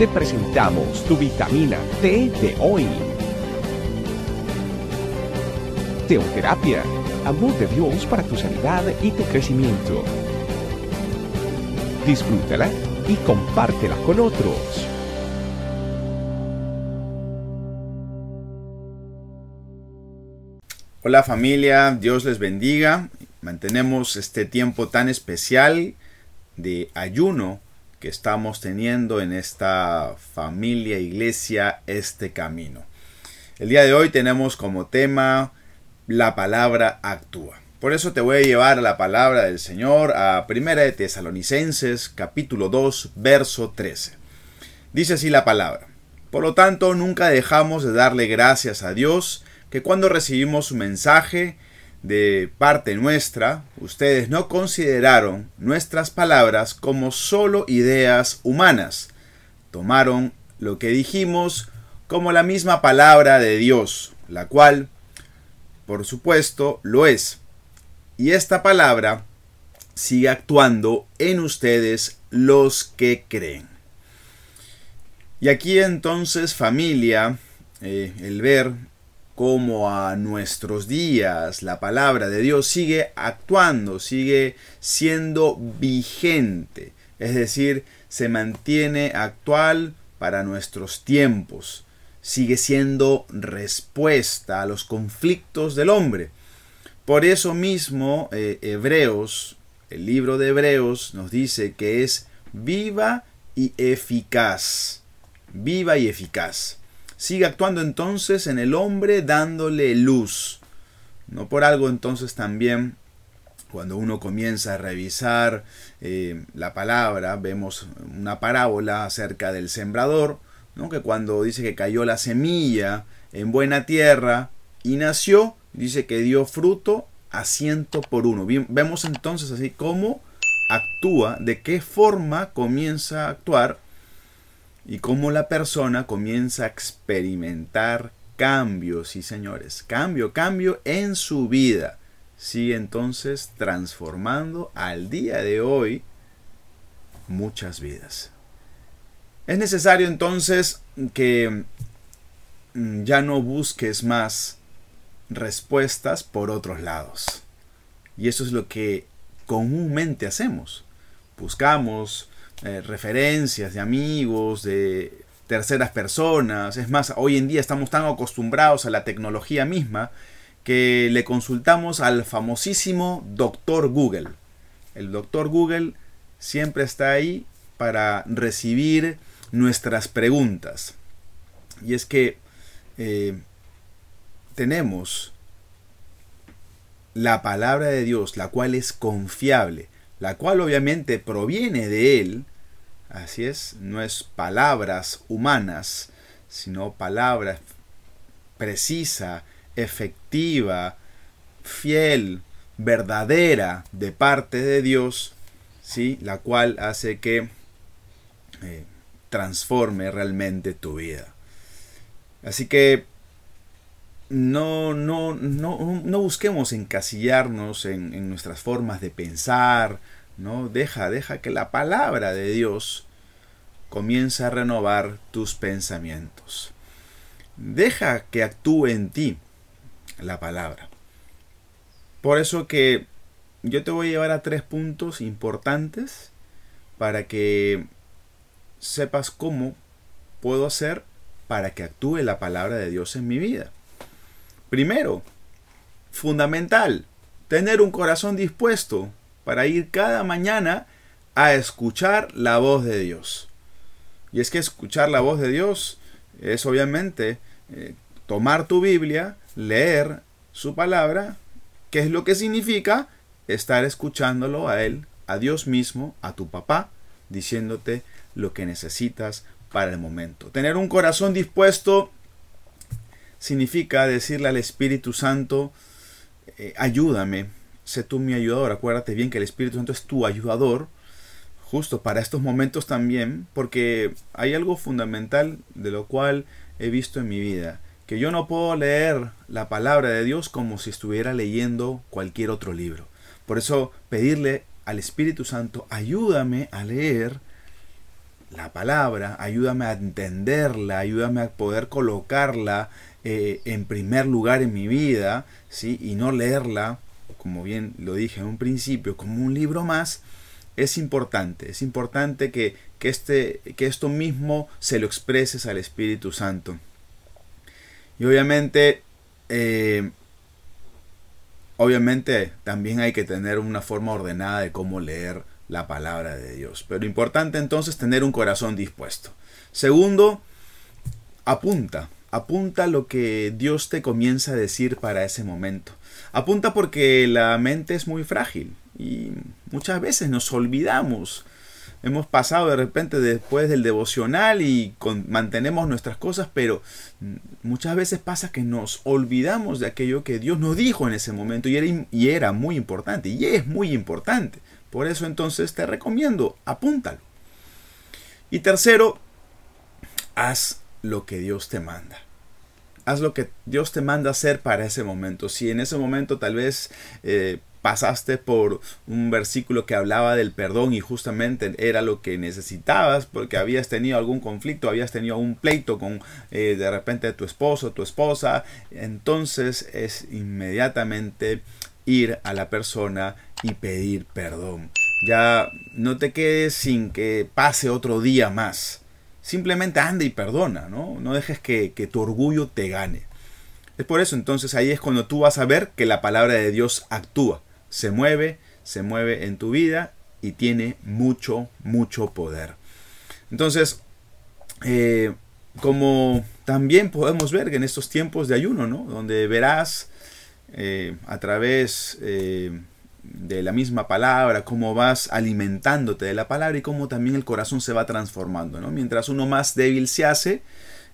te presentamos tu vitamina T de hoy. Teoterapia, amor de Dios para tu sanidad y tu crecimiento. Disfrútala y compártela con otros. Hola familia, Dios les bendiga. Mantenemos este tiempo tan especial de ayuno que estamos teniendo en esta familia, iglesia, este camino. El día de hoy tenemos como tema la palabra actúa. Por eso te voy a llevar a la palabra del Señor a Primera de Tesalonicenses capítulo 2 verso 13. Dice así la palabra. Por lo tanto, nunca dejamos de darle gracias a Dios que cuando recibimos su mensaje de parte nuestra, ustedes no consideraron nuestras palabras como solo ideas humanas. Tomaron lo que dijimos como la misma palabra de Dios, la cual, por supuesto, lo es. Y esta palabra sigue actuando en ustedes los que creen. Y aquí entonces familia, eh, el ver como a nuestros días. La palabra de Dios sigue actuando, sigue siendo vigente, es decir, se mantiene actual para nuestros tiempos, sigue siendo respuesta a los conflictos del hombre. Por eso mismo, eh, Hebreos, el libro de Hebreos nos dice que es viva y eficaz, viva y eficaz sigue actuando entonces en el hombre dándole luz. No por algo entonces también cuando uno comienza a revisar eh, la palabra, vemos una parábola acerca del sembrador, ¿no? que cuando dice que cayó la semilla en buena tierra y nació, dice que dio fruto a ciento por uno. vemos entonces así cómo actúa, de qué forma comienza a actuar y cómo la persona comienza a experimentar cambios, sí señores, cambio, cambio en su vida. Sigue entonces transformando al día de hoy muchas vidas. Es necesario entonces que mm, ya no busques más respuestas por otros lados. Y eso es lo que comúnmente hacemos. Buscamos eh, referencias de amigos, de terceras personas. Es más, hoy en día estamos tan acostumbrados a la tecnología misma que le consultamos al famosísimo doctor Google. El doctor Google siempre está ahí para recibir nuestras preguntas. Y es que eh, tenemos la palabra de Dios, la cual es confiable, la cual obviamente proviene de Él, Así es, no es palabras humanas, sino palabras precisa, efectiva, fiel, verdadera de parte de Dios, ¿sí? la cual hace que eh, transforme realmente tu vida. Así que no, no, no, no busquemos encasillarnos en, en nuestras formas de pensar, ¿no? Deja, deja que la palabra de Dios comience a renovar tus pensamientos. Deja que actúe en ti la palabra. Por eso que yo te voy a llevar a tres puntos importantes para que sepas cómo puedo hacer para que actúe la palabra de Dios en mi vida. Primero, fundamental, tener un corazón dispuesto para ir cada mañana a escuchar la voz de Dios. Y es que escuchar la voz de Dios es obviamente eh, tomar tu Biblia, leer su palabra, que es lo que significa estar escuchándolo a Él, a Dios mismo, a tu papá, diciéndote lo que necesitas para el momento. Tener un corazón dispuesto significa decirle al Espíritu Santo, eh, ayúdame, sé tú mi ayudador. Acuérdate bien que el Espíritu Santo es tu ayudador, justo para estos momentos también, porque hay algo fundamental de lo cual he visto en mi vida, que yo no puedo leer la palabra de Dios como si estuviera leyendo cualquier otro libro. Por eso pedirle al Espíritu Santo, ayúdame a leer la palabra, ayúdame a entenderla, ayúdame a poder colocarla eh, en primer lugar en mi vida, ¿sí? y no leerla, como bien lo dije en un principio, como un libro más, es importante, es importante que, este, que esto mismo se lo expreses al Espíritu Santo. Y obviamente, eh, obviamente también hay que tener una forma ordenada de cómo leer la palabra de Dios. Pero importante entonces tener un corazón dispuesto. Segundo, apunta, apunta lo que Dios te comienza a decir para ese momento. Apunta porque la mente es muy frágil y muchas veces nos olvidamos. Hemos pasado de repente después del devocional y mantenemos nuestras cosas, pero muchas veces pasa que nos olvidamos de aquello que Dios nos dijo en ese momento y era, y era muy importante y es muy importante. Por eso entonces te recomiendo, apúntalo. Y tercero, haz lo que Dios te manda. Haz lo que Dios te manda hacer para ese momento. Si en ese momento tal vez eh, pasaste por un versículo que hablaba del perdón y justamente era lo que necesitabas porque habías tenido algún conflicto, habías tenido un pleito con eh, de repente tu esposo, tu esposa, entonces es inmediatamente ir a la persona y pedir perdón. Ya no te quedes sin que pase otro día más. Simplemente anda y perdona, ¿no? No dejes que, que tu orgullo te gane. Es por eso entonces ahí es cuando tú vas a ver que la palabra de Dios actúa, se mueve, se mueve en tu vida y tiene mucho, mucho poder. Entonces, eh, como también podemos ver en estos tiempos de ayuno, ¿no? Donde verás eh, a través eh, de la misma palabra, cómo vas alimentándote de la palabra y cómo también el corazón se va transformando. ¿no? Mientras uno más débil se hace,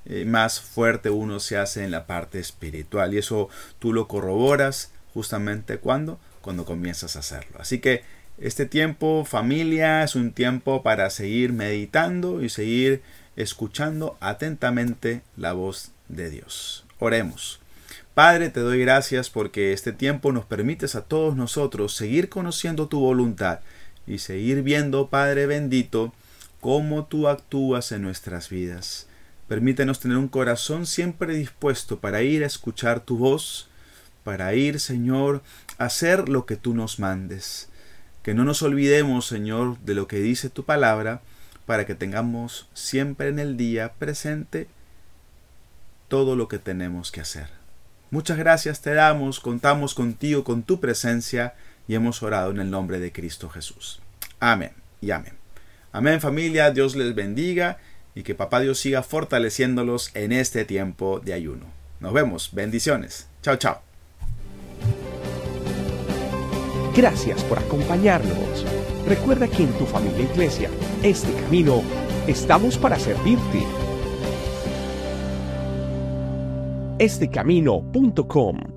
eh, más fuerte uno se hace en la parte espiritual. Y eso tú lo corroboras justamente cuando, cuando comienzas a hacerlo. Así que este tiempo, familia, es un tiempo para seguir meditando y seguir escuchando atentamente la voz de Dios. Oremos. Padre, te doy gracias porque este tiempo nos permites a todos nosotros seguir conociendo tu voluntad y seguir viendo, Padre bendito, cómo tú actúas en nuestras vidas. Permítenos tener un corazón siempre dispuesto para ir a escuchar tu voz, para ir, Señor, a hacer lo que tú nos mandes. Que no nos olvidemos, Señor, de lo que dice tu palabra, para que tengamos siempre en el día presente todo lo que tenemos que hacer. Muchas gracias te damos, contamos contigo, con tu presencia y hemos orado en el nombre de Cristo Jesús. Amén y amén. Amén familia, Dios les bendiga y que Papá Dios siga fortaleciéndolos en este tiempo de ayuno. Nos vemos, bendiciones. Chao, chao. Gracias por acompañarnos. Recuerda que en tu familia e iglesia, este camino, estamos para servirte estecamino.com